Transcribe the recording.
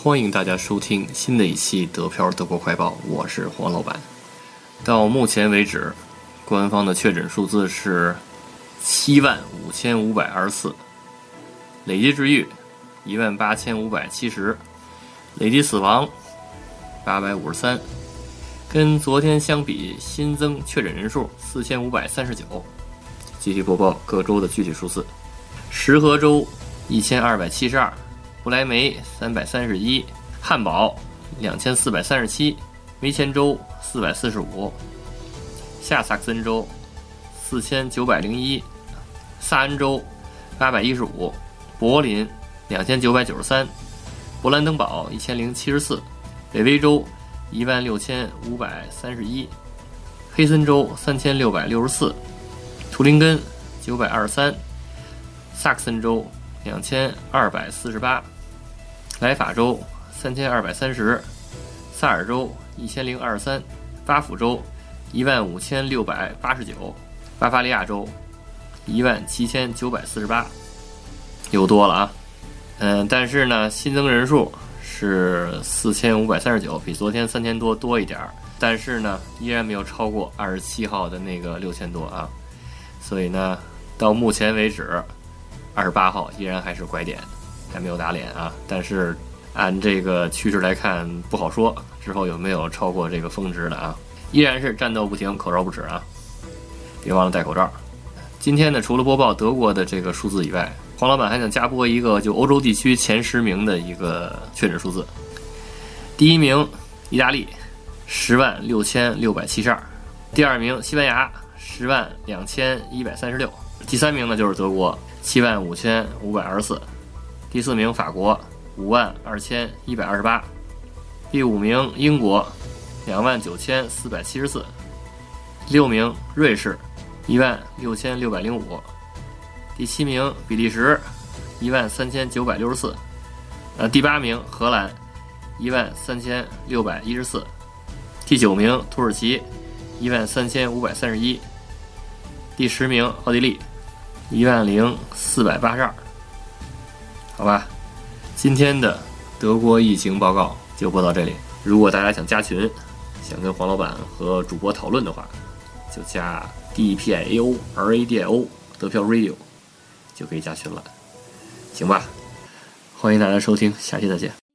欢迎大家收听新的一期德漂德国快报，我是黄老板。到目前为止，官方的确诊数字是七万五千五百二十四，累计治愈一万八千五百七十，累计死亡八百五十三。跟昨天相比，新增确诊人数四千五百三十九。继续播报各州的具体数字：石河州一千二百七十二。不来梅三百三十一，汉堡两千四百三十七，梅前州四百四十五，下萨克森州四千九百零一，萨恩州八百一十五，柏林两千九百九十三，勃兰登堡一千零七十四，北威州一万六千五百三十一，黑森州三千六百六十四，图林根九百二十三，萨克森州两千二百四十八。莱法州三千二百三十，萨尔州一千零二十三，巴甫州一万五千六百八十九，巴伐利亚州一万七千九百四十八，又多了啊！嗯，但是呢，新增人数是四千五百三十九，比昨天三千多多一点儿，但是呢，依然没有超过二十七号的那个六千多啊，所以呢，到目前为止，二十八号依然还是拐点。还没有打脸啊，但是按这个趋势来看不好说，之后有没有超过这个峰值的啊？依然是战斗不停，口罩不止啊！别忘了戴口罩。今天呢，除了播报德国的这个数字以外，黄老板还想加播一个就欧洲地区前十名的一个确诊数字。第一名意大利，十万六千六百七十二；第二名西班牙，十万两千一百三十六；第三名呢就是德国，七万五千五百二十四。第四名法国五万二千一百二十八，第五名英国两万九千四百七十四，六名瑞士一万六千六百零五，第七名比利时一万三千九百六十四，呃，第八名荷兰一万三千六百一十四，第九名土耳其一万三千五百三十一，第十名奥地利一万零四百八十二。好吧，今天的德国疫情报告就播到这里。如果大家想加群，想跟黄老板和主播讨论的话，就加 D P I A O R A D I O 德票 Radio 就可以加群了，行吧？欢迎大家收听，下期再见。